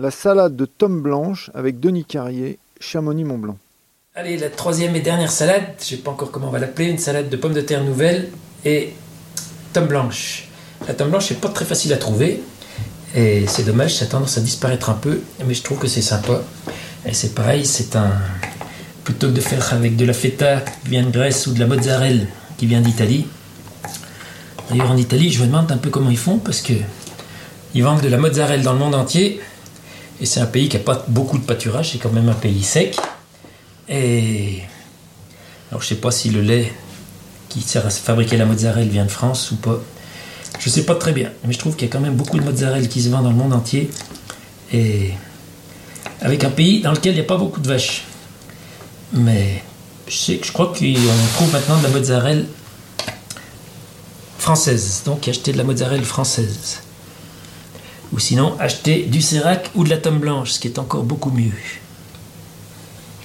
la salade de tomme blanche avec Denis Carrier, Chamonix-Mont-Blanc. Allez, la troisième et dernière salade, je sais pas encore comment on va l'appeler, une salade de pommes de terre nouvelles et tomme blanche. La tomme blanche, c'est pas très facile à trouver. Et c'est dommage, ça a tendance à disparaître un peu, mais je trouve que c'est sympa. Et c'est pareil, c'est un. Plutôt que de faire avec de la feta qui vient de Grèce ou de la mozzarella qui vient d'Italie. D'ailleurs, en Italie, je me demande un peu comment ils font parce que ils vendent de la mozzarella dans le monde entier. Et c'est un pays qui n'a pas beaucoup de pâturage, c'est quand même un pays sec. Et. Alors, je sais pas si le lait qui sert à fabriquer la mozzarella vient de France ou pas. Je sais pas très bien, mais je trouve qu'il y a quand même beaucoup de mozzarella qui se vend dans le monde entier. Et avec un pays dans lequel il n'y a pas beaucoup de vaches. Mais je, sais, je crois qu'on trouve maintenant de la mozzarella française. Donc acheter de la mozzarella française. Ou sinon acheter du sérac ou de la tome blanche, ce qui est encore beaucoup mieux.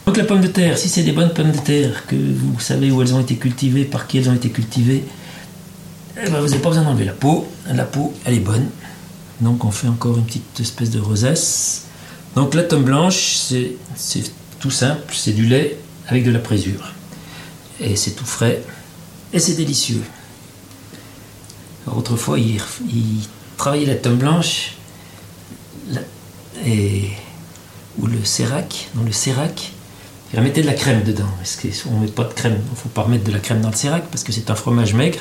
Donc la pomme de terre, si c'est des bonnes pommes de terre, que vous savez où elles ont été cultivées, par qui elles ont été cultivées, eh ben, vous n'avez pas besoin d'enlever la peau. La peau, elle est bonne. Donc on fait encore une petite espèce de rosace. Donc la tome blanche, c'est tout simple, c'est du lait avec de la présure. Et c'est tout frais. Et c'est délicieux. autrefois, il, travaillait la tome blanche et, ou le sérac, dans le sérac, il mettait de la crème dedans. Parce qu'on ne met pas de crème, il ne faut pas remettre de la crème dans le sérac parce que c'est un fromage maigre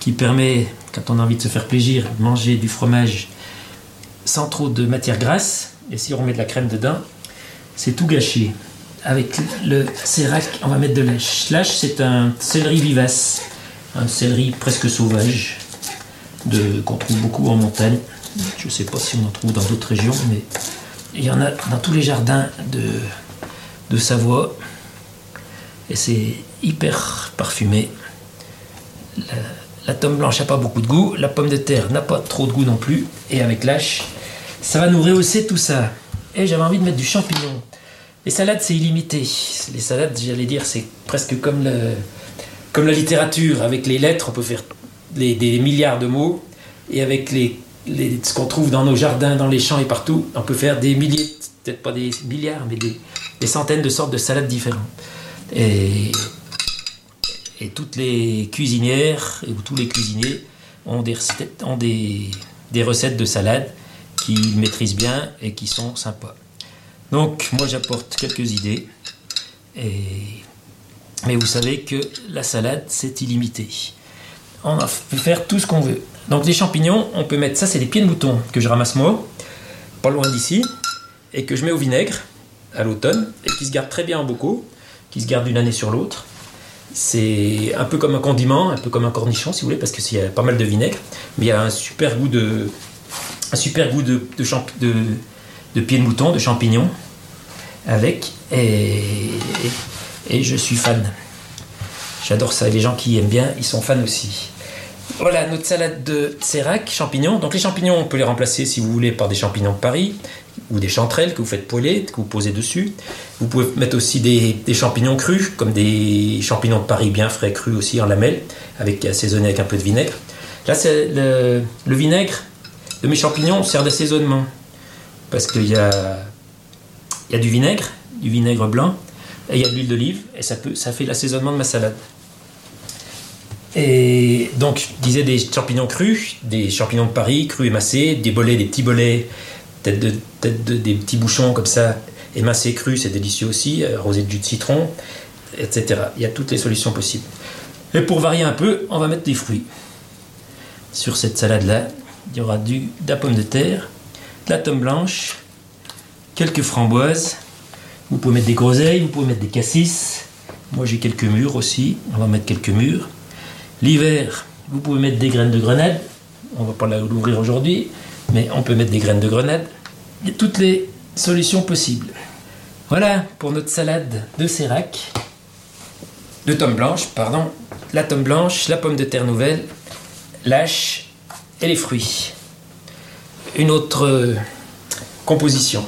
qui permet, quand on a envie de se faire plaisir, de manger du fromage sans trop de matière grasse. Et si on met de la crème dedans, c'est tout gâché. Avec le sérac, on va mettre de lâche. Lâche, c'est un céleri vivace, un céleri presque sauvage, qu'on trouve beaucoup en montagne. Je ne sais pas si on en trouve dans d'autres régions, mais il y en a dans tous les jardins de, Savoie. Et c'est hyper parfumé. La tome blanche n'a pas beaucoup de goût, la pomme de terre n'a pas trop de goût non plus, et avec l'âche, ça va nous rehausser tout ça. Et j'avais envie de mettre du champignon. Les salades, c'est illimité. Les salades, j'allais dire, c'est presque comme, le, comme la littérature. Avec les lettres, on peut faire des milliards de mots. Et avec les, ce qu'on trouve dans nos jardins, dans les champs et partout, on peut faire des milliers, peut-être pas des milliards, mais des, des centaines de sortes de salades différentes. Et toutes les cuisinières ou tous les cuisiniers ont des recettes, ont des, recettes de salade qu'ils maîtrisent bien et qui sont sympas. Donc moi j'apporte quelques idées. Mais vous savez que la salade c'est illimité. On peut faire tout ce qu'on veut. Donc les champignons, on peut mettre ça, c'est des pieds de mouton que je ramasse moi, pas loin d'ici, et que je mets au vinaigre à l'automne, et qui se gardent très bien en bocaux, qui se gardent d'une année sur l'autre. C'est un peu comme un condiment, un peu comme un cornichon si vous voulez, parce qu'il y a pas mal de vinaigre, mais il y a un super goût de, un goût de, mouton, de champignons avec, et, et je suis fan. J'adore ça. Les gens qui aiment bien, ils sont fans aussi. Voilà notre salade de sérac, champignons. Donc les champignons, on peut les remplacer si vous voulez par des champignons de Paris ou des chanterelles que vous faites poêler, que vous posez dessus. Vous pouvez mettre aussi des, champignons crus, comme des champignons de Paris bien frais crus aussi en lamelles, avec assaisonnés avec un peu de vinaigre. Là, c'est le, vinaigre de mes champignons sert d'assaisonnement parce qu'il y a, y a du vinaigre, du vinaigre blanc, et il y a de l'huile d'olive, et ça, peut, ça fait l'assaisonnement de ma salade. Et donc, je disais des champignons crus, des champignons de Paris, crus émassés, des bolets, des petits bolets des petits bouchons comme ça, émincés crus, c'est délicieux aussi, arrosé de jus de citron, etc. Il y a toutes les solutions possibles. Et pour varier un peu, on va mettre des fruits. Sur cette salade-là, il y aura du, de la pomme de terre, de la tome blanche, quelques framboises. Vous pouvez mettre des groseilles, vous pouvez mettre des cassis. Moi j'ai quelques mûres aussi, on va mettre quelques mûres. L'hiver, vous pouvez mettre des graines de grenade. On va pas l'ouvrir aujourd'hui mais on peut mettre des graines de grenade. Il y a toutes les solutions possibles. Voilà pour notre salade de sérac, de tome blanche, pardon, la tome blanche, la pomme de terre nouvelle, l'âche et les fruits. Une autre composition.